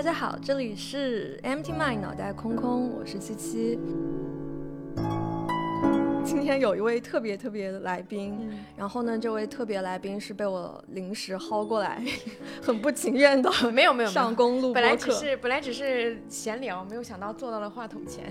大家好，这里是 Empty Mind 脑袋空空，我是七七。今天有一位特别特别的来宾，然后呢，这位特别来宾是被我临时薅过来，很不情愿的，没有没有上公路本来只是本来只是闲聊，没有想到坐到了话筒前。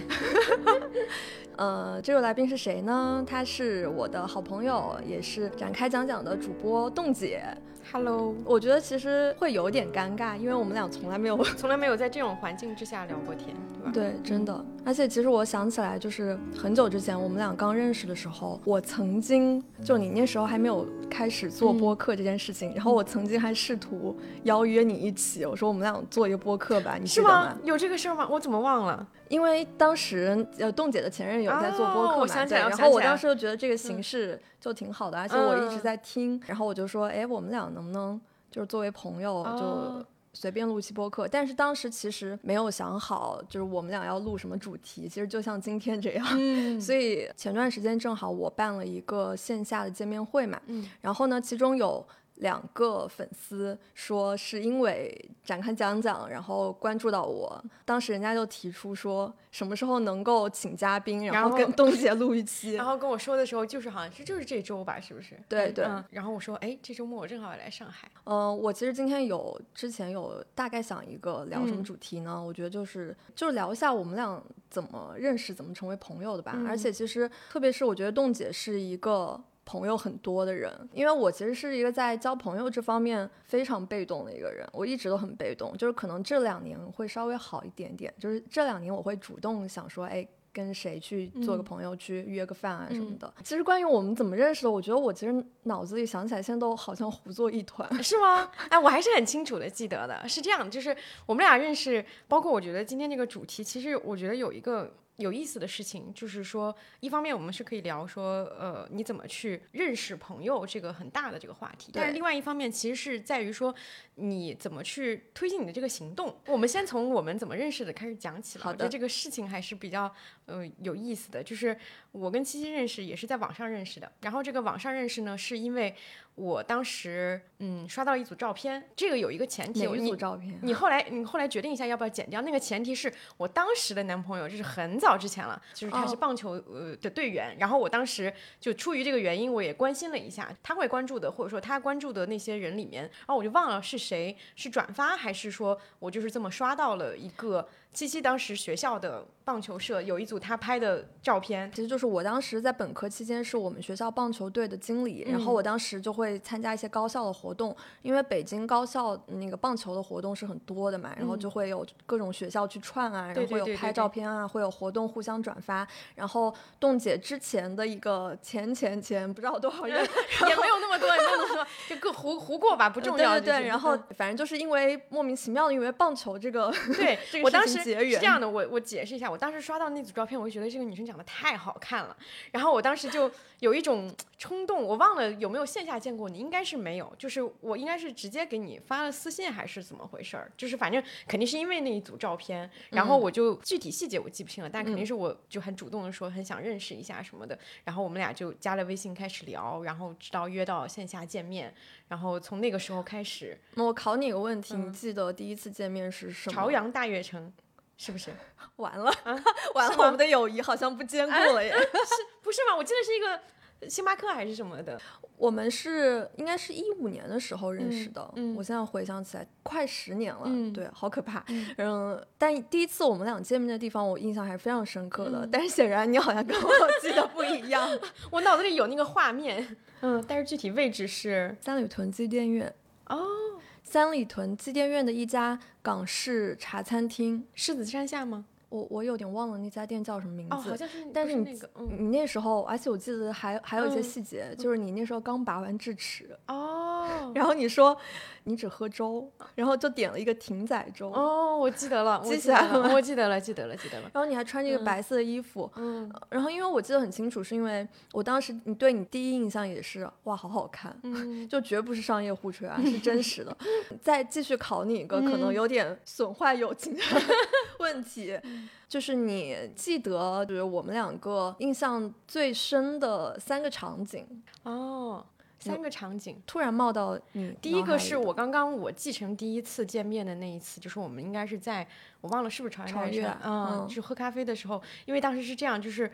呃，这位来宾是谁呢？他是我的好朋友，也是展开讲讲的主播冻姐。Hello，我觉得其实会有点尴尬，因为我们俩从来没有 从来没有在这种环境之下聊过天，对吧？对，真的。而且其实我想起来，就是很久之前我们俩刚认识的时候，我曾经就你那时候还没有开始做播客这件事情，然后我曾经还试图邀约你一起，我说我们俩做一个播客吧，你是吗？有这个事儿吗？我怎么忘了？因为当时呃，冻姐的前任有在做播客嘛，对，然后我当时就觉得这个形式就挺好的，而且我一直在听，然后我就说，哎，我们俩能不能就是作为朋友就随便录期播客？但是当时其实没有想好，就是我们俩要录什么主题，其实就像今天这样，所以前段时间正好我办了一个线下的见面会嘛，然后呢，其中有。两个粉丝说是因为展开讲讲，然后关注到我，当时人家就提出说什么时候能够请嘉宾，然后跟东姐录一期，然后跟我说的时候就是好像是就是这周吧，是不是？对对。然后我说哎，这周末我正好要来上海。嗯，我其实今天有之前有大概想一个聊什么主题呢？我觉得就是就是聊一下我们俩怎么认识、怎么成为朋友的吧。而且其实特别是我觉得冻姐是一个。朋友很多的人，因为我其实是一个在交朋友这方面非常被动的一个人，我一直都很被动，就是可能这两年会稍微好一点点，就是这两年我会主动想说，哎，跟谁去做个朋友，去约个饭啊什么的。其实关于我们怎么认识的，我觉得我其实脑子里想起来，现在都好像糊作一团，是吗？哎，我还是很清楚的记得的，是这样，就是我们俩认识，包括我觉得今天这个主题，其实我觉得有一个。有意思的事情就是说，一方面我们是可以聊说，呃，你怎么去认识朋友这个很大的这个话题，但是另外一方面其实是在于说，你怎么去推进你的这个行动。我们先从我们怎么认识的开始讲起。好的，这个事情还是比较呃有意思的，就是我跟七七认识也是在网上认识的，然后这个网上认识呢，是因为。我当时嗯刷到一组照片，这个有一个前提，有一组照片？你后来你后来决定一下要不要剪掉？那个前提是我当时的男朋友，就是很早之前了，就是他是棒球呃的队员，然后我当时就出于这个原因，我也关心了一下他会关注的，或者说他关注的那些人里面，然后我就忘了是谁是转发还是说我就是这么刷到了一个。七七当时学校的棒球社有一组他拍的照片，其实就是我当时在本科期间是我们学校棒球队的经理，然后我当时就会参加一些高校的活动，因为北京高校那个棒球的活动是很多的嘛，然后就会有各种学校去串啊，然后会有拍照片啊，会有活动互相转发。然后冻姐之前的一个前前前不知道多少人，也没有那么多，也没有那么多，就各胡胡过吧，不重要。对对对，然后反正就是因为莫名其妙的，因为棒球这个，对我当时。是这样的，我我解释一下，我当时刷到那组照片，我就觉得这个女生长得太好看了，然后我当时就有一种冲动，我忘了有没有线下见过你，应该是没有，就是我应该是直接给你发了私信还是怎么回事儿，就是反正肯定是因为那一组照片，然后我就具体细节我记不清了，但肯定是我就很主动的说很想认识一下什么的，然后我们俩就加了微信开始聊，然后直到约到线下见面，然后从那个时候开始，那我考你个问题，你记得第一次见面是什么？朝阳大悦城。是不是 完了？完了，我们的友谊好像不坚固了耶！是不是吗？我记得是一个星巴克还是什么的。我们是应该是一五年的时候认识的。嗯，我现在回想起来，快十年了。嗯，对，好可怕。嗯，但第一次我们俩见面的地方，我印象还是非常深刻的。但是显然你好像跟我记得不一样。我脑子里有那个画面。嗯，但是具体位置是三里屯机电院。三里屯机电院的一家港式茶餐厅，狮子山下吗？我我有点忘了那家店叫什么名字。哦，好像是。但是你你那时候，而且我记得还还有一些细节，就是你那时候刚拔完智齿。哦。然后你说。你只喝粥，然后就点了一个艇仔粥。哦，我记得了，记起来了，我记得了，记得了，记得了。然后你还穿着一个白色的衣服，嗯。然后因为我记得很清楚，是因为我当时你对你第一印象也是哇，好好看，嗯，就绝不是商业互吹啊，是真实的。再继续考你一个可能有点损坏友情的问题，就是你记得就是我们两个印象最深的三个场景哦。三个场景。突然冒到你第一个是我刚刚我继承第一次见面的那一次，就是我们应该是在我忘了是不是朝朝月，嗯，就是喝咖啡的时候，因为当时是这样，就是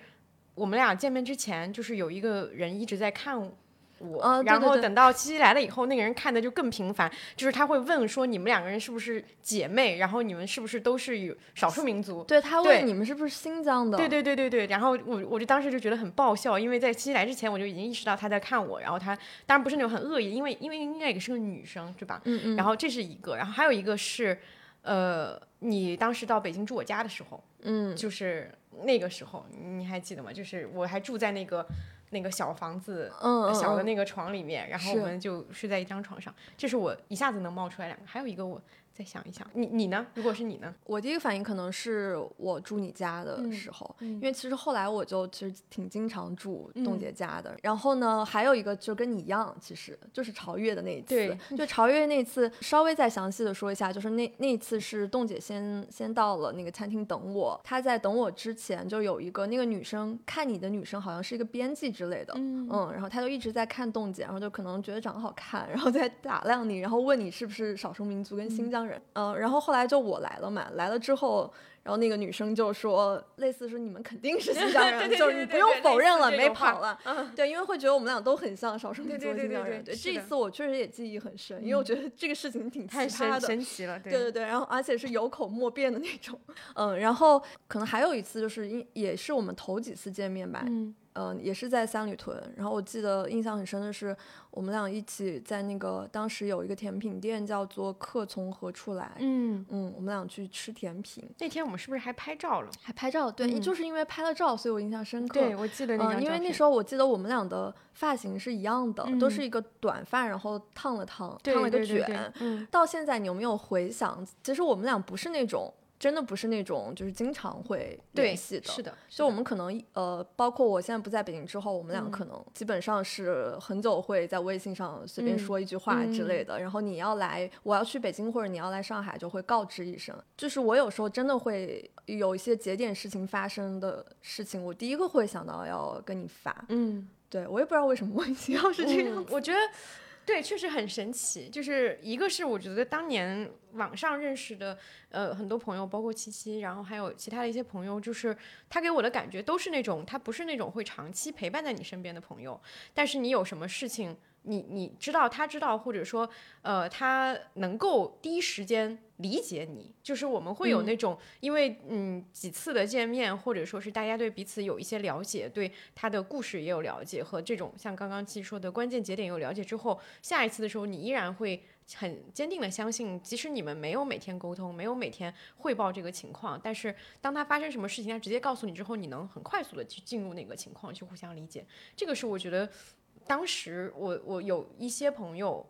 我们俩见面之前，就是有一个人一直在看。我，然后等到七七来了以后，那个人看的就更频繁，就是他会问说你们两个人是不是姐妹，然后你们是不是都是有少数民族？对他问你们是不是新疆的？对对对对对。然后我我就当时就觉得很爆笑，因为在七七来之前我就已经意识到他在看我，然后他当然不是那种很恶意，因为因为应该也是个女生，对吧？嗯嗯。然后这是一个，然后还有一个是，呃，你当时到北京住我家的时候，嗯，就是那个时候你还记得吗？就是我还住在那个。那个小房子，嗯，小的那个床里面，然后我们就睡在一张床上。这是我一下子能冒出来两个，还有一个我。再想一想，你你呢？如果是你呢？我第一个反应可能是我住你家的时候，因为其实后来我就其实挺经常住冻姐家的。然后呢，还有一个就跟你一样，其实就是朝月的那一次。对，就朝月那次，稍微再详细的说一下，就是那那次是冻姐先先到了那个餐厅等我，她在等我之前就有一个那个女生看你的女生好像是一个编辑之类的，嗯嗯，然后她就一直在看冻姐，然后就可能觉得长得好看，然后在打量你，然后问你是不是少数民族跟新疆。嗯，然后后来就我来了嘛，来了之后，然后那个女生就说，类似说你们肯定是新疆人，就是你不用否认了，没跑了，对，因为会觉得我们俩都很像少数民族新疆人。对，这一次我确实也记忆很深，因为我觉得这个事情挺太神神奇了，对对对，然后而且是有口莫辩的那种，嗯，然后可能还有一次就是因也是我们头几次见面吧，嗯。嗯，也是在三里屯。然后我记得印象很深的是，我们俩一起在那个当时有一个甜品店叫做“客从何处来”。嗯嗯，我们俩去吃甜品。那天我们是不是还拍照了？还拍照？对，就是因为拍了照，所以我印象深刻。对，我记得那张因为那时候我记得我们俩的发型是一样的，都是一个短发，然后烫了烫，烫了个卷。嗯。到现在你有没有回想？其实我们俩不是那种。真的不是那种就是经常会联系的，是的。就我们可能呃，包括我现在不在北京之后，我们俩可能基本上是很久会在微信上随便说一句话之类的。然后你要来，我要去北京或者你要来上海，就会告知一声。就是我有时候真的会有一些节点事情发生的事情，我第一个会想到要跟你发。嗯，对我也不知道为什么莫名其妙是这样。我觉得。对，确实很神奇。就是一个是我觉得当年网上认识的，呃，很多朋友，包括七七，然后还有其他的一些朋友，就是他给我的感觉都是那种，他不是那种会长期陪伴在你身边的朋友，但是你有什么事情。你你知道他知道，或者说，呃，他能够第一时间理解你，就是我们会有那种，因为嗯几次的见面，或者说是大家对彼此有一些了解，对他的故事也有了解，和这种像刚刚七说的关键节点有了解之后，下一次的时候你依然会很坚定的相信，即使你们没有每天沟通，没有每天汇报这个情况，但是当他发生什么事情，他直接告诉你之后，你能很快速的去进入那个情况，去互相理解，这个是我觉得。当时我我有一些朋友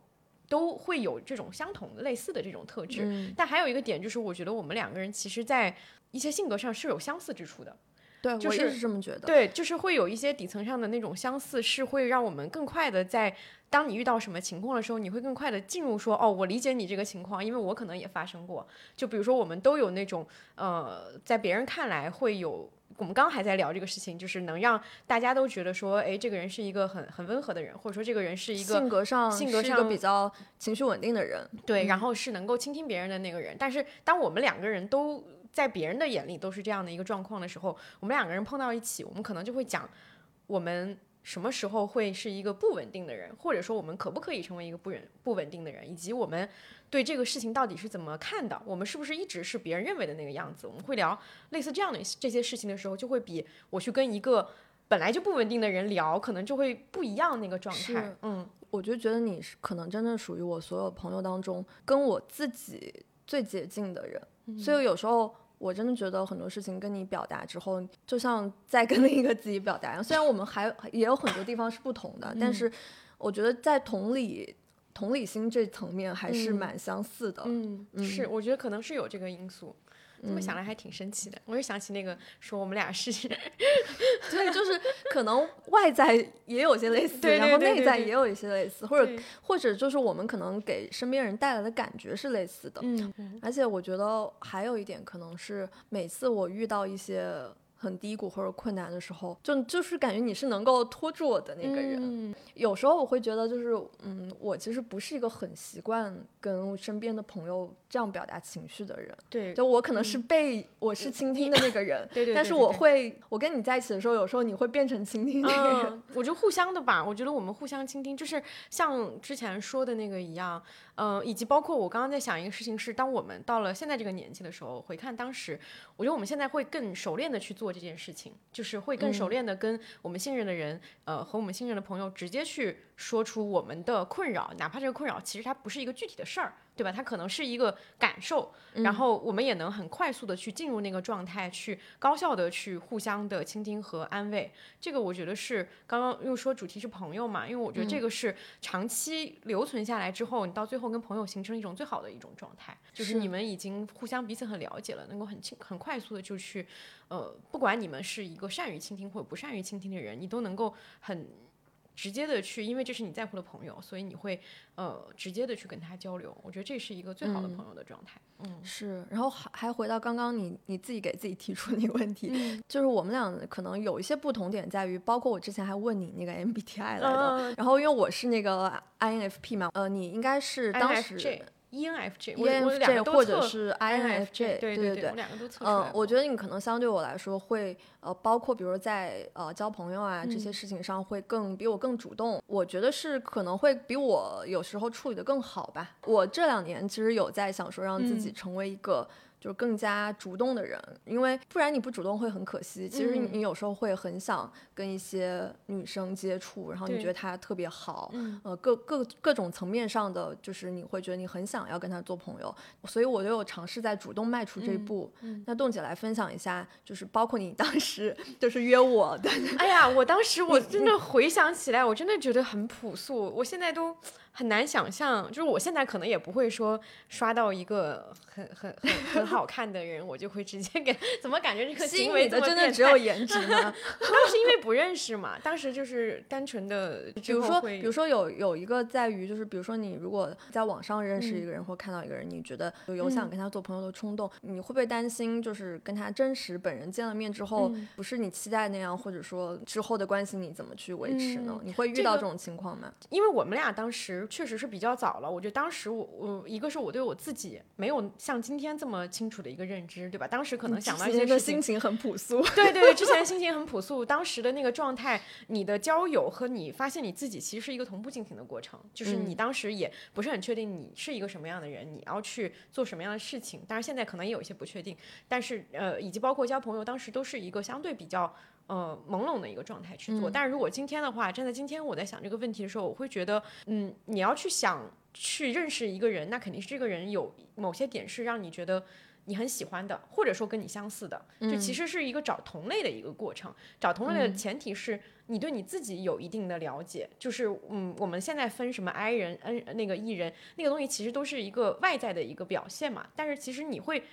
都会有这种相同的类似的这种特质，但还有一个点就是，我觉得我们两个人其实，在一些性格上是有相似之处的。对，我也是这么觉得。对，就是会有一些底层上的那种相似，是会让我们更快的在当你遇到什么情况的时候，你会更快的进入说，哦，我理解你这个情况，因为我可能也发生过。就比如说，我们都有那种呃，在别人看来会有。我们刚还在聊这个事情，就是能让大家都觉得说，哎，这个人是一个很很温和的人，或者说这个人是一个性格上性格上比较情绪稳定的人，对，然后是能够倾听别人的那个人。但是当我们两个人都在别人的眼里都是这样的一个状况的时候，我们两个人碰到一起，我们可能就会讲我们。什么时候会是一个不稳定的人，或者说我们可不可以成为一个不稳不稳定的人，以及我们对这个事情到底是怎么看的？我们是不是一直是别人认为的那个样子？我们会聊类似这样的这些事情的时候，就会比我去跟一个本来就不稳定的人聊，可能就会不一样那个状态。嗯，我就觉得你是可能真的属于我所有朋友当中跟我自己最接近的人，所以有时候。我真的觉得很多事情跟你表达之后，就像在跟另一个自己表达一样。虽然我们还也有很多地方是不同的，但是我觉得在同理、同理心这层面还是蛮相似的。嗯，是，我觉得可能是有这个因素。这么想来还挺生气的，我又想起那个说我们俩是，对，就是可能外在也有些类似，然后内在也有一些类似，或者或者就是我们可能给身边人带来的感觉是类似的。嗯，而且我觉得还有一点可能是每次我遇到一些。很低谷或者困难的时候，就就是感觉你是能够拖住我的那个人。嗯有时候我会觉得，就是嗯，我其实不是一个很习惯跟身边的朋友这样表达情绪的人。对，就我可能是被、我是倾听的那个人，对对对但是我会，我跟你在一起的时候，有时候你会变成倾听那个人。嗯，我觉得互相的吧，我觉得我们互相倾听，就是像之前说的那个一样，呃，以及包括我刚刚在想一个事情是，当我们到了现在这个年纪的时候，回看当时，我觉得我们现在会更熟练的去做这件事情，就是会更熟练的跟我们信任的人，呃，和我们信任的朋友直接去说出我们的困扰，哪怕这个困扰其实它不是一个具体的事儿，对吧？它可能是一个感受，然后我们也能很快速的去进入那个状态，去高效的去互相的倾听和安慰。这个我觉得是刚刚又说主题是朋友嘛，因为我觉得这个是长期留存下来之后，你到最后跟朋友形成一种最好的一种状态，就是是你们已经互相彼此很了解了，能够很轻很快速的就去，呃，不管你们是一个善于倾听或者不善于倾听的人，你都能够很。直接的去，因为这是你在乎的朋友，所以你会呃直接的去跟他交流。我觉得这是一个最好的朋友的状态。嗯，是，然后还还回到刚刚你你自己给自己提出那个问题，嗯就是我们俩可能有一些不同点在于，包括我之前还问你那个 MBTI 来的，嗯然后因为我是那个 INFP 嘛，呃，你应该是当时 ENFJ，我我两 ENFJ 个都或者是 INFJ，INFJ，对对对，我两个都测出来嗯。，我觉得你可能相对我来说会，呃，包括比如在呃交朋友啊这些事情上会更比我更主动。我觉得是可能会比我有时候处理的更好吧。我这两年其实有在想说让自己成为一个。就是更加主动的人，因为不然你不主动会很可惜。其实你有时候会很想跟一些女生接触，然后你觉得她特别好，嗯。呃，各各各种层面上的，就是你会觉得你很想要跟她做朋友，所以我就有尝试在主动迈出这一嗯步。嗯。那冻姐来分享一下，就是包括你当时就是约我的，哎呀，我当时我真的回想起来，我真的觉得很朴素，我现在都很难想象，就是我现在可能也不会说刷到一个很很很很好看的人，我就会直接给，怎么感觉这个吸行为的真的只有颜值吗？当时因为不认识嘛，当时就是单纯的，比如说，比如说有有一个在于，就是比如说你如果在网上认识嗯一个人、或看到一个人，你觉得有有想跟他做朋友的冲动，你会不会担心，就是跟他真实本人见了面之后，嗯不是你期待那样，或者说之后的关系你怎么去维持呢？嗯你会遇到这种情况吗？因为我们俩当时确实是比较早了，我觉得当时我我一个是我对我自己没有像今天这么清楚的一个认知，对吧？当时可能想到一些事情心，情很朴素，对对对，之前心情很朴素，当时的那个状态，你的交友和你发现你自己其实是一个同步进行的过程，就是你嗯当时也不是很确定你是一个什么样的人，你要去做什么样的事情。当然现在可能也有一些不确定，但是呃，以及包括交朋友，当时都是一个相对比较。呃，朦胧的一个状态去做，嗯。但是如果今天的话，站在今天我在想这个问题的时候，我会觉得，嗯，你要去想去认识一个人，那肯定是这个人有某些点是让你觉得你很喜欢的，或者说跟你相似的，就其实是一个找同类的一个过程。找同类的前提是你对你自己有一定的了解，就是嗯，我们现在分什么 I 人、N 那个 E 人，那个东西其实都是一个外在的一个表现嘛。但是其实你会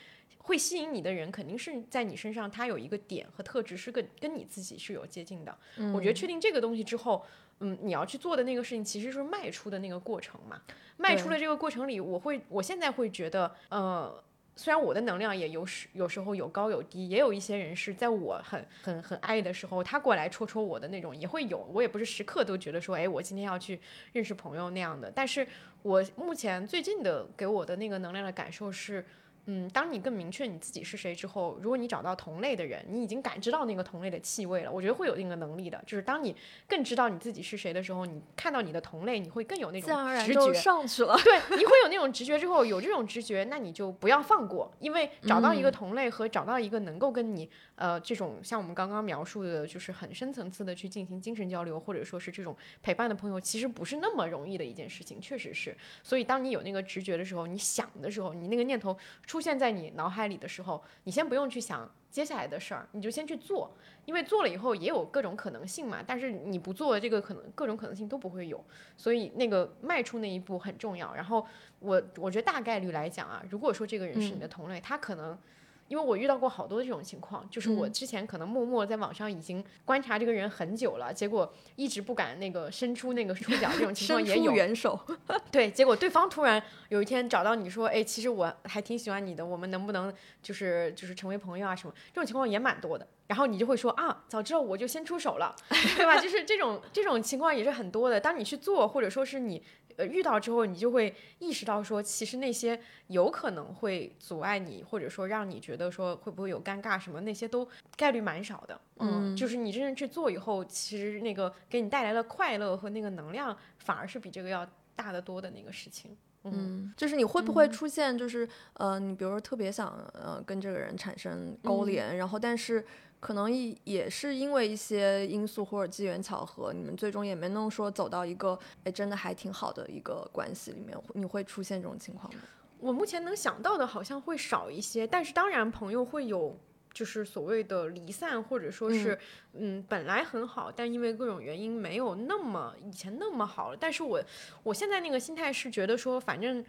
会吸引你的人，肯定是在你身上他有一个点和特质是跟跟你自己是有接近的。我觉得确定这个东西之后。嗯，你要去做的那个事情，其实是迈出的那个过程嘛。迈出的这个过程里，我会，我现在会觉得，呃，虽然我的能量也有时有时候有高有低，也有一些人是在我很很很爱的时候，他过来戳戳我的那种也会有。我也不是时刻都觉得说，哎，我今天要去认识朋友那样的。但是我目前最近的给我的那个能量的感受是。嗯，当你更明确你自己是谁之后，如果你找到同类的人，你已经感知到那个同类的气味了，我觉得会有那个能力的。就是当你更知道你自己是谁的时候，你看到你的同类，你会更有那自然而种直然就觉。上去了。对，你会有那种直觉之后，有这种直觉，那你就不要放过，因为找到一个同类和找到一个能够跟你呃这种像我们刚刚描述的，就是很深层次的去进行精神交流，或者说是这种陪伴的朋友，其实不是那么容易的一件事情，确实是。所以当你有那个直觉的时候，你想的时候，你那个念头出现在你脑海里的时候，你先不用去想接下来的事儿，你就先去做，因为做了以后也有各种可能性嘛。但是你不做，这个可能各种可能性都不会有，所以那个迈出那一步很重要。然后我我觉得大概率来讲啊，如果说这个人是你的同类，他可能。因为我遇到过好多这种情况，就是我嗯之前可能默默在网上已经观察这个人很久了，结果一直不敢那个伸出那个触角，这种情况也有。援手，对，结果对方突然有一天找到你说，哎，其实我还挺喜欢你的，我们能不能就是就是成为朋友啊什么？这种情况也蛮多的。然后你就会说啊，早知道我就先出手了，对吧？就是这种这种情况也是很多的。当你去做，或者说是你呃遇到之后，你就会意识到说，其实那些有可能会阻碍你，或者说让你觉得说会不会有尴尬什么，那些都概率蛮少的。嗯，就是你真正去做以后，其实那个给你带来的快乐和那个能量，反而是比这个要大得多的那个事情。嗯，就是你会不会出现，就是、呃，你比如说特别想呃跟这个人产生勾连，然后但是可能也也是因为一些因素或者机缘巧合，你们最终也没能说走到一个哎真的还挺好的一个关系里面，你会出现这种情况吗？我目前能想到的好像会少一些，但是当然朋友会有，就是所谓的离散，或者说是嗯本来很好，但因为各种原因没有那么以前那么好了。但是我我现在那个心态是觉得说，反正。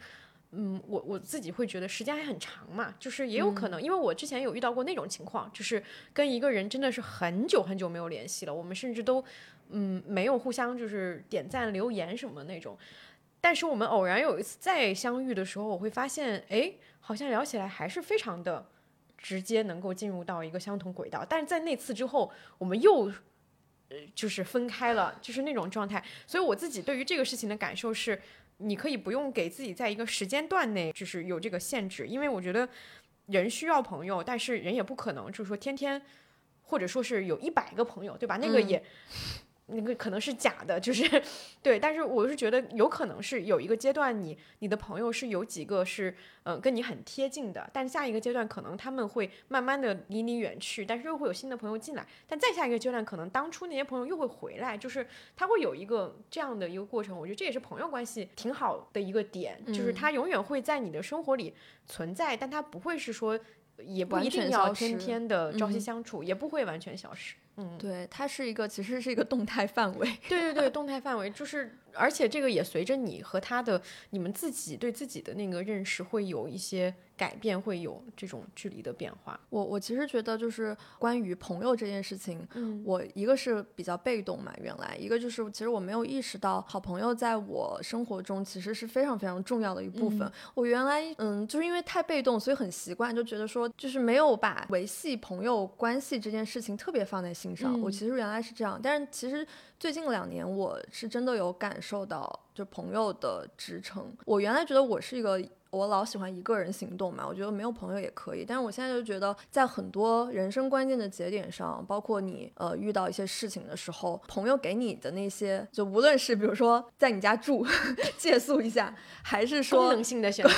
嗯，我我自己会觉得时间还很长嘛，就是也有可能，因为我之前有遇到过那种情况，就是跟一个人真的是很久很久没有联系了，我们甚至都嗯没有互相就是点赞留言什么那种，但是我们偶然有一次再相遇的时候，我会发现，哎，好像聊起来还是非常的直接，能够进入到一个相同轨道。但是在那次之后，我们又呃就是分开了，就是那种状态。所以我自己对于这个事情的感受是，你可以不用给自己在一个时间段内就是有这个限制，因为我觉得人需要朋友，但是人也不可能就是说天天。或者说是有一百个朋友，对吧？那个嗯也，那个可能是假的，就是 对。但是我是觉得有可能是有一个阶段你，你的朋友是有几个是嗯、呃跟你很贴近的，但下一个阶段可能他们会慢慢的离你远去，但是又会有新的朋友进来，但再下一个阶段可能当初那些朋友又会回来，就是他会有一个这样的一个过程。我觉得这也是朋友关系挺好的一个点，就是嗯他永远会在你的生活里存在，但他不会是说。也不一定要天天的朝夕嗯相处，也不会完全消失。嗯，对，它是一个其实是一个动态范围。对对对，动态范围就是，而且这个也随着你和他的你们自己对自己的那个认识会有一些改变，会有这种距离的变化。我我其实觉得就是关于朋友这件事情，嗯我一个是比较被动嘛，原来一个就是其实我没有意识到好朋友在我生活中其实是非常非常重要的一部分。我原来嗯就是因为太被动，所以很习惯就觉得说就是没有把维系朋友关系这件事情特别放在心上。我嗯其实原来是这样，但是其实最近两年我是真的有感受到就朋友的支撑。我原来觉得我是一个。我老喜欢一个人行动嘛，我觉得没有朋友也可以，但是我现在就觉得，在很多人生关键的节点上，包括你呃遇到一些事情的时候，朋友给你的那些，就无论是比如说在你家住 借宿一下，还是说功说能性的选择，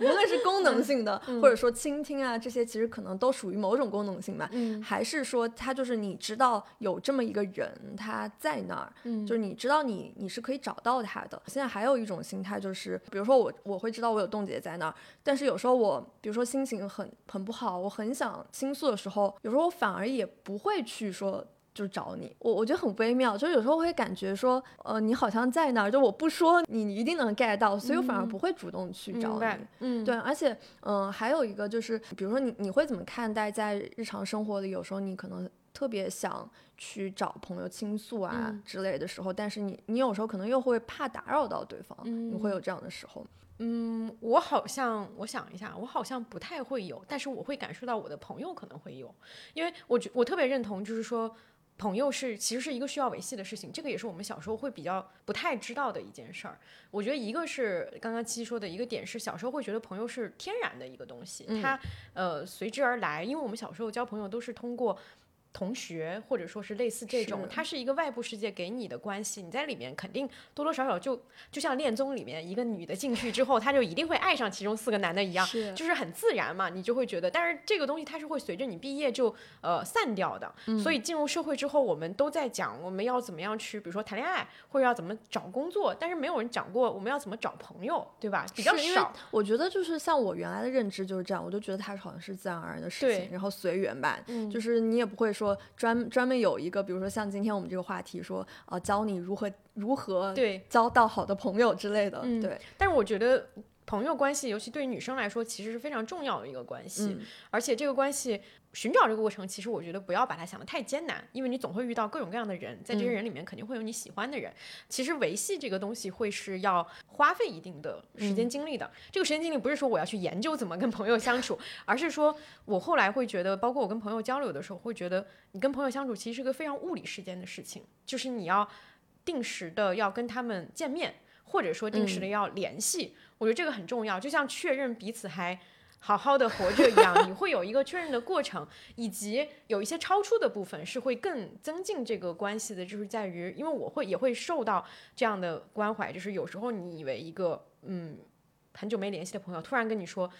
无论是功能性的，或者说倾听啊，这些其实可能都属于某种功能性吧。嗯还是说他就是你知道有这么一个人他在那儿，嗯就是你知道你你是可以找到他的。现在还有一种心态就是，比如说我我会知道我有冻结在那儿，但是有时候我比如说心情很很不好，我很想倾诉的时候，有时候我反而也不会去说。就找你，我我觉得很微妙，就是有时候会感觉说，呃，你好像在那儿，就我不说你，你一定能 get 到，所以我反而不会主动去找你。嗯，对，而且，嗯、还有一个就是，比如说你你会怎么看待在日常生活里，有时候你可能特别想去找朋友倾诉啊嗯之类的时候，但是你你有时候可能又会怕打扰到对方，你会有这样的时候吗？嗯，我好像我想一下，我好像不太会有，但是我会感受到我的朋友可能会有，因为我觉我特别认同，就是说。朋友是其实是一个需要维系的事情，这个也是我们小时候会比较不太知道的一件事儿。我觉得一个是刚刚七说的一个点是，小时候会觉得朋友是天然的一个东西，它呃随之而来，因为我们小时候交朋友都是通过。同学，或者说是类似这种，它是一个外部世界给你的关系，你在里面肯定多多少少就就像恋综里面一个女的进去之后，她就一定会爱上其中四个男的一样，是就是很自然嘛，你就会觉得，但是这个东西它是会随着你毕业就呃散掉的，所以进入社会之后，我们都在讲我们要怎么样去，比如说谈恋爱，或者要怎么找工作，但是没有人讲过我们要怎么找朋友，对吧？比较少。我觉得就是像我原来的认知就是这样，我就觉得它好像是自然而然的事情，然后随缘吧。嗯就是你也不会说专专门有一个，比如说像今天我们这个话题说，呃，教你如何如何对，交到好的朋友之类的。嗯对，但是我觉得朋友关系，尤其对于女生来说，其实是非常重要的一个关系。嗯而且这个关系寻找这个过程，其实我觉得不要把它想得太艰难，因为你总会遇到各种各样的人，在这些人里面肯定会有你喜欢的人。其实维系这个东西会是要花费一定的时间精力的。这个时间精力不是说我要去研究怎么跟朋友相处，而是说我后来会觉得，包括我跟朋友交流的时候，会觉得你跟朋友相处其实是个非常物理时间的事情，就是你要定时的要跟他们见面，或者说定时的要联系。我觉得这个很重要，就像确认彼此还。好好的活着一样，你会有一个确认的过程，以及有一些超出的部分是会更增进这个关系的，就是在于，因为我会也会受到这样的关怀，就是有时候你以为一个嗯很久没联系的朋友突然跟你说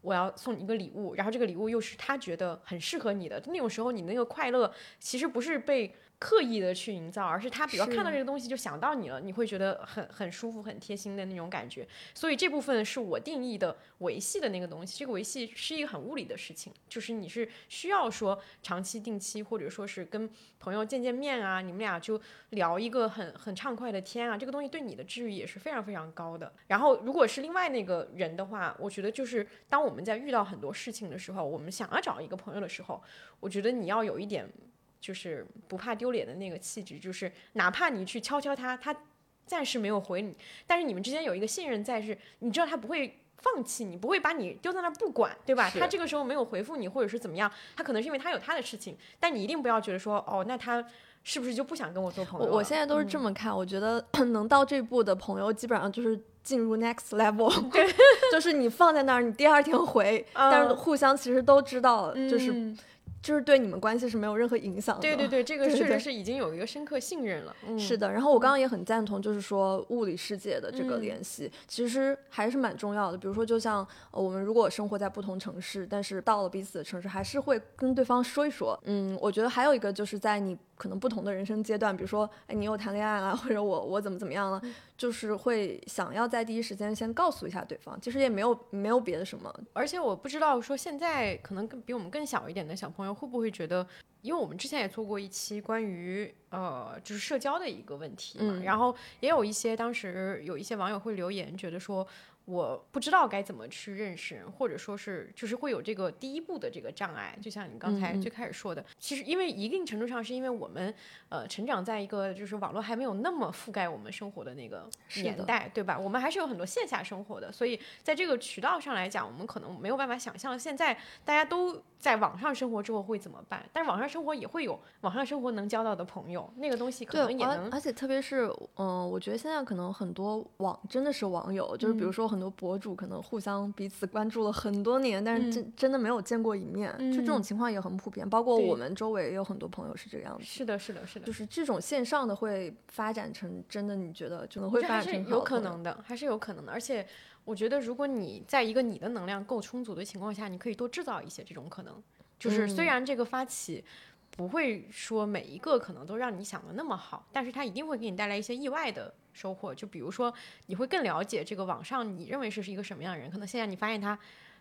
我要送你一个礼物，然后这个礼物又是他觉得很适合你的，那种时候你那个快乐其实不是被刻意的去营造，而是他比如看到这个东西就想到你了，你会觉得很很舒服、很贴心的那种感觉。所以这部分是我定义的维系的那个东西。这个维系是一个很物理的事情，就是你是需要说长期、定期，或者说是跟朋友见见面啊，你们俩就聊一个很很畅快的天啊，这个东西对你的治愈也是非常非常高的。然后如果是另外那个人的话，我觉得就是当我们在遇到很多事情的时候，我们想要找一个朋友的时候，我觉得你要有一点就是不怕丢脸的那个气质，就是哪怕你去敲敲他，他暂时没有回你，但是你们之间有一个信任在，是你知道他不会放弃你，不会把你丢在那儿不管，对吧？他这个时候没有回复你，或者是怎么样，他可能是因为他有他的事情，但你一定不要觉得说，哦，那他是不是就不想跟我做朋友？我我现在都是？这么看，我觉得 能到这步的朋友，基本上就是进入 next level，对，就是你放在那儿，你第二天回，但是嗯互相其实都知道，就是嗯就是对你们关系是没有任何影响的。对对对，这个确实是已经有一个深刻信任了。嗯、是的，然后我刚刚也很赞同，就是说物理世界的这个嗯联系，其实还是蛮重要的。比如说，就像、呃我们如果生活在不同城市，但是到了彼此的城市，还是会跟对方说一说。嗯，我觉得还有一个就是在你可能不同的人生阶段，比如说，哎，你又谈恋爱了，或者我我怎么怎么样了，就是会想要在第一时间先告诉一下对方。其实也没有没有别的什么，而且我不知道说现在可能更比我们更小一点的小朋友会不会觉得，因为我们之前也做过一期关于呃就是社交的一个问题嘛，嗯然后也有一些当时有一些网友会留言，觉得说。我不知道该怎么去认识人，或者说是就是会有这个第一步的这个障碍，就像你刚才最开始说的，其实因为一定程度上是因为我们呃成长在一个就是网络还没有那么覆盖我们生活的那个年代，对吧？我们还是有很多线下生活的，所以在这个渠道上来讲，我们可能没有办法想象现在大家都在网上生活之后会怎么办。但是网上生活也会有网上生活能交到的朋友，那个东西可，能也能而而且特别是，嗯、我觉得现在可能很多网真的是网友，就是比如嗯说很多博主可能互相彼此关注了很多年，但是嗯真、真的没有见过一面，就这种嗯情况也很普遍。包括我们周围也有很多朋友是这个样子，是的，是的，是的就。是这种线上的会发展成真的，你觉得就能会发展成好的朋友。可能的，还是有可能的。而且，我觉得如果你在一个你的能量够充足的情况下，你可以多制造一些这种可能。就是虽嗯然这个发起不会说每一个可能都让你想的那么好，但是它一定会给你带来一些意外的收获。就比如说，你会更了解这个网上你认为是是一个什么样的人，可能现在你发现他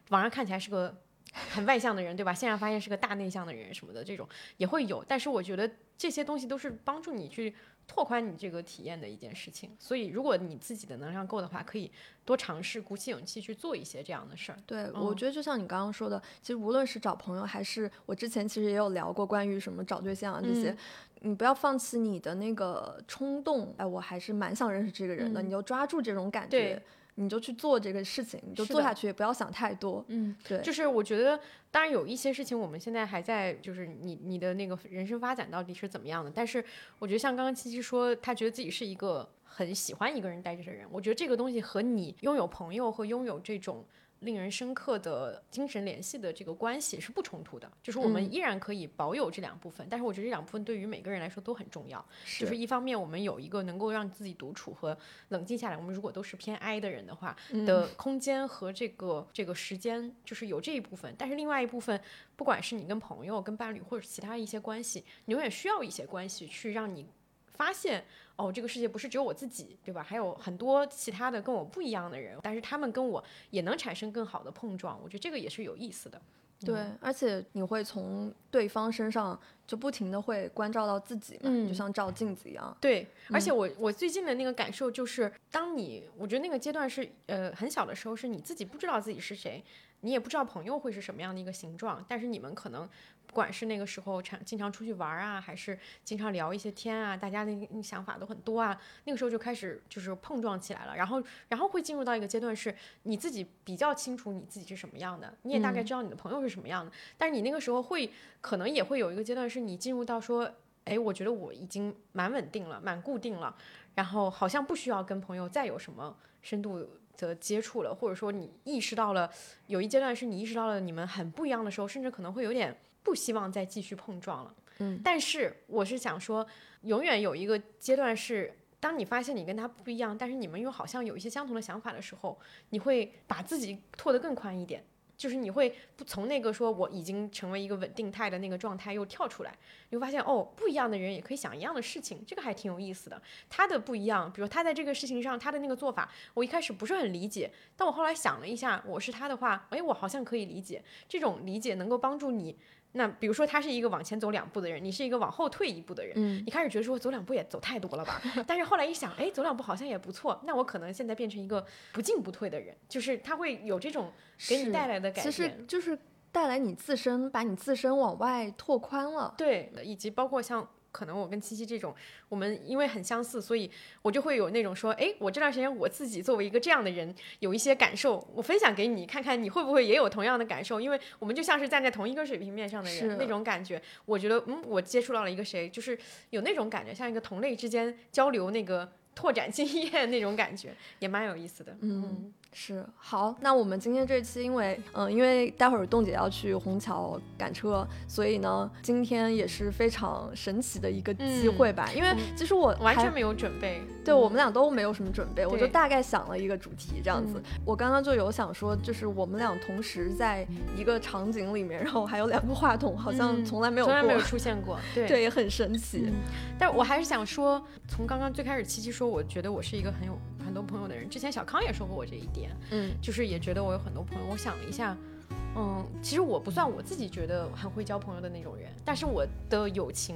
网上看起来是个很外向的人，对吧？现在发现是个大内向的人什么的，这种也会有。但是我觉得这些东西都是帮助你去拓宽你这个体验的一件事情。所以，如果你自己的能量够的话，可以多尝试，鼓起勇气去做一些这样的事儿。对，我嗯觉得就像你刚刚说的，其实无论是找朋友，还是我之前其实也有聊过关于什么找对象啊这些，嗯你不要放弃你的那个冲动。哎，我还是蛮想认识这个人的，嗯你就抓住这种感觉，你就去做这个事情，你就做下去，也不要想太多。嗯，对，就是我觉得，当然有一些事情我们现在还在，就是你你的那个人生发展到底是怎么样的。但是我觉得像刚刚七七说，他觉得自己是一个很喜欢一个人待着的人。我觉得这个东西和你拥有朋友和拥有这种令人深刻的精神联系的这个关系是不冲突的。就是我们嗯依然可以保有这两部分，但是我觉得这两部分对于每个人来说都很重要。就是一方面，我们有一个能够让自己独处和冷静下来。我们如果都是偏 I 的人的话，嗯的空间和这个这个时间，就是有这一部分。但是另外一部分，不管是你跟朋友、跟伴侣或者其他一些关系，你永远需要一些关系去让你发现，哦，这个世界不是只有我自己，对吧？还有很多其他的跟我不一样的人，但是他们跟我也能产生更好的碰撞。我觉得这个也是有意思的。对，而且你会从对方身上就不停的会关照到自己嘛，就像照镜子一样。对，而且我我最近的那个感受就是，当你我觉得那个阶段是呃很小的时候，是你自己不知道自己是谁。你也不知道朋友会是什么样的一个形状，但是你们可能不管是那个时候常经常出去玩啊，还是经常聊一些天啊，大家的想法都很多啊，那个时候就开始就是碰撞起来了，然后然后会进入到一个阶段，是你自己比较清楚你自己是什么样的，你也大概知道你的朋友是什么样的，但是你那个时候会可能也会有一个阶段，是你进入到说，哎，我觉得我已经蛮稳定了，蛮固定了，然后好像不需要跟朋友再有什么深度。的接触了，或者说你意识到了，有一阶段是你意识到了你们很不一样的时候，甚至可能会有点不希望再继续碰撞了。嗯，但是我是想说，永远有一个阶段是，当你发现你跟他不一样，但是你们又好像有一些相同的想法的时候，你会把自己拓得更宽一点。就是你会不从那个说我已经成为一个稳定态的那个状态又跳出来，你会发现哦，不一样的人也可以想一样的事情，这个还挺有意思的。他的不一样，比如他在这个事情上他的那个做法，我一开始不是很理解，但我后来想了一下，我是他的话，哎，我好像可以理解。这种理解能够帮助你。那比如说他是一个往前走两步的人，你是一个往后退一步的人，嗯，你开始觉得说走两步也走太多了吧？但是后来一想，哎，走两步好像也不错。那我可能现在变成一个不进不退的人，就是他会有这种给你带来的改变，其实就是带来你自身，把你自身往外拓宽了。对，以及包括像。可能我跟七七这种，我们因为很相似，所以我就会有那种说，哎，我这段时间我自己作为一个这样的人，有一些感受，我分享给你看看，你会不会也有同样的感受？因为我们就像是站在同一个水平面上的人，那种感觉，我觉得，嗯，我接触到了一个谁，就是有那种感觉，像一个同类之间交流那个拓展经验那种感觉，也蛮有意思的，嗯。是好，那我们今天这期，因为嗯，因为待会儿冻姐要去虹桥赶车，所以呢，今天也是非常神奇的一个机会吧。因为其实我完全没有准备，对我们俩都没有什么准备，我就大概想了一个主题这样子。我刚刚就有想说，就是我们俩同时在一个场景里面，然后还有两个话筒，好像从来没有从来没有出现过，对，也很神奇。但我还是想说，从刚刚最开始七七说，我觉得我是一个很有。很多朋友的人，之前小康也说过我这一点，嗯，就是也觉得我有很多朋友。我想了一下，嗯，其实我不算我自己觉得很会交朋友的那种人，但是我的友情。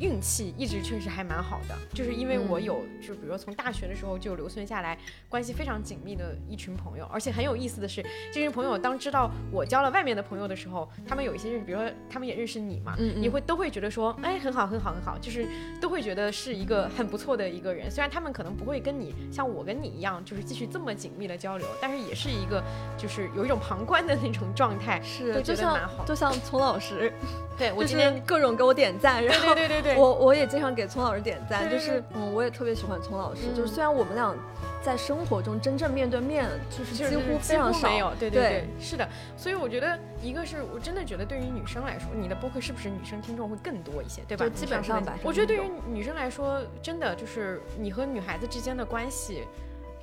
运气一直确实还蛮好的，就是因为我有，就比如说从大学的时候就留存下来，关系非常紧密的一群朋友，而且很有意思的是，这群朋友当知道我交了外面的朋友的时候，他们有一些认识，比如说他们也认识你嘛，你会都会觉得说，哎，很好，很好，很好，就是都会觉得是一个很不错的一个人。虽然他们可能不会跟你像我跟你一样，就是继续这么紧密的交流，但是也是一个就是有一种旁观的那种状态，是，就像就像丛老师。对我今天各种给我点赞，然后对对对我我也经常给聪老师点赞，就是嗯，我也特别喜欢聪老师，就是虽然我们俩在生活中真正面对面，就是几乎非常少，没有，对对对，是的，所以我觉得一个是我真的觉得对于女生来说，你的播客是不是女生听众会更多一些，对吧？基本上吧。我觉得对于女生来说，真的就是你和女孩子之间的关系。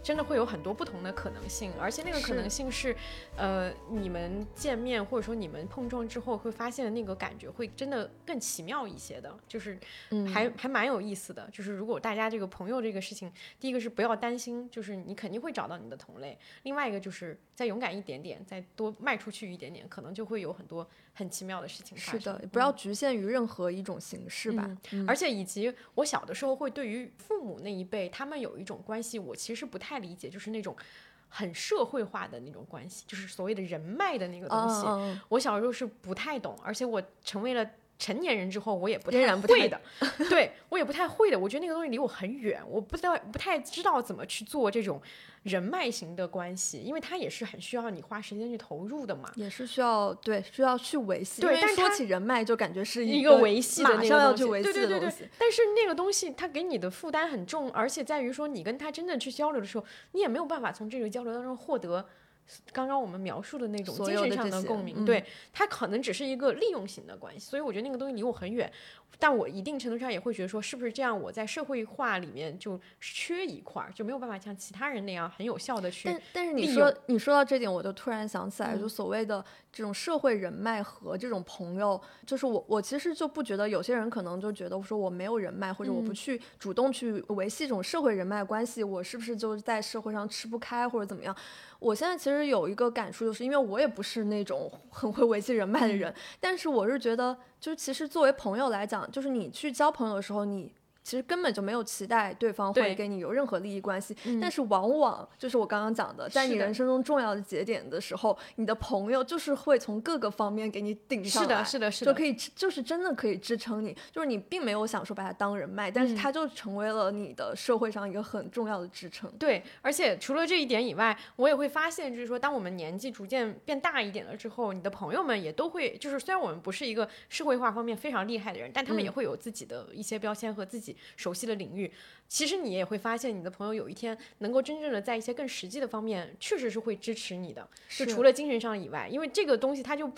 真的会有很多不同的可能性，而且那个可能性是，呃，你们见面或者说你们碰撞之后会发现的那个感觉会真的更奇妙一些的，就是还还蛮有意思的。就是如果大家这个朋友这个事情，第一个是不要担心，就是你肯定会找到你的同类；另外一个就是再勇敢一点点，再多迈出去一点点，可能就会有很多很奇妙的事情发生。是的，不要局限于任何一种形式吧。而且以及我小的时候会对于父母那一辈，他们有一种关系，我其实不太。太理解，就是那种很社会化的那种关系，就是所谓的人脉的那个东西。我小时候是不太懂，而且我成为了成年人之后，我也不太会的。对我也不太会的，我觉得那个东西离我很远，我不知道不太知道怎么去做这种。人脉型的关系，因为它也是很需要你花时间去投入的嘛，也是需要对需要去维系。对，但说起人脉，就感觉是一个维系的那个东西。对对对对。但是那个东西它给你的负担很重，而且在于说你跟他真正去交流的时候，你也没有办法从这个交流当中获得刚刚我们描述的那种精神上的共鸣，嗯对，它可能只是一个利用型的关系，所以我觉得那个东西离我很远。但我一定程度上也会觉得说，是不是这样？我在社会化里面就缺一块儿，就没有办法像其他人那样很有效的去但但是你说你说到这点，我就突然想起来，嗯就所谓的这种社会人脉和这种朋友，就是我我其实就不觉得有些人可能就觉得说我没有人脉，或者我不嗯去主动去维系这种社会人脉关系，我是不是就是在社会上吃不开或者怎么样？我现在其实有一个感触，就是因为我也不是那种很会维系人脉的人，但是我是觉得，就是其实作为朋友来讲，就是你去交朋友的时候，你。其实根本就没有期待对方会跟你有任何利益关系，嗯。但是往往就是我刚刚讲的，在你人生中重要的节点的时候，你的朋友就是会从各个方面给你顶上来，是的，是的，是的，就可以支就是真的可以支撑你，就是你并没有想说把它当人脉，但是嗯。它就成为了你的社会上一个很重要的支撑。对，而且除了这一点以外，我也会发现，就是说，当我们年纪逐渐变大一点了之后，你的朋友们也都会，就是虽然我们不是一个社会化方面非常厉害的人，但他们也嗯会有自己的一些标签和自己熟悉的领域。其实你也会发现，你的朋友有一天能够真正的在一些更实际的方面，确实是会支持你的。就除了精神上以外，因为这个东西它就。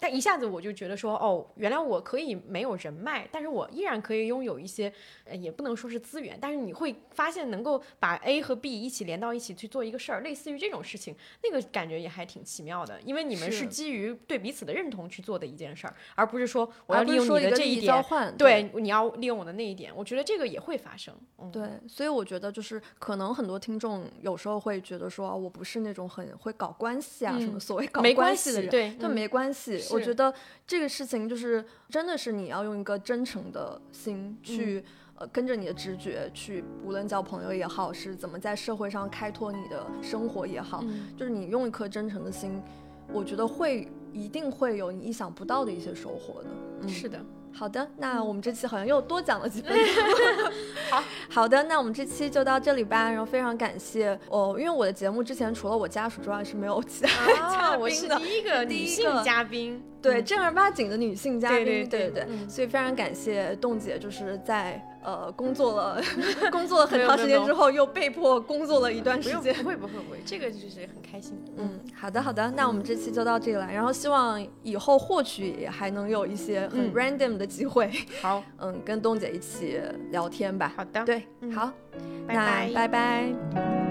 但一下子我就觉得说，哦，原来我可以没有人脉，但是我依然可以拥有一些，呃，也不能说是资源，但是你会发现能够把 A 和 B 一起连到一起去做一个事儿，类似于这种事情，那个感觉也还挺奇妙的，因为你们是是基于对彼此的认同去做的一件事儿，而不是说我要利用你的这一点，对，你要利用我的那一点，我觉得这个也会发生。嗯，对，所以我觉得就是可能很多听众有时候会觉得说，啊我不是那种很会搞关系啊，什么嗯所谓搞没关系系的人，对嗯就没关系。我觉得这个事情就是真的是你要用一个真诚的心嗯去。呃，跟着你的直觉去，无论交朋友也好，是怎么在社会上开拓你的生活也好，嗯就是你用一颗真诚的心，我觉得会一定会有你意想不到的一些收获的。嗯，是的，好的，那我们这期好像又多讲了几分钟。好，好的，那我们这期就到这里吧。然后非常感谢哦，因为我的节目之前除了我家属之外是没有其他 嘉宾的。是第一个 女性嘉宾，对，嗯正儿八经的女性嘉宾，对对对对嗯所以非常感谢冻姐，就是在呃工作了 工作了很长时间之后，又被迫工作了一段，时间。不会不会不会，这个就是很开心。嗯，好的好的，那我们这期就到这里了。然后希望以后或许也还能有一些很嗯 random 的机会，好，嗯，跟东姐一起聊天吧。好的，对，嗯好，拜那拜拜拜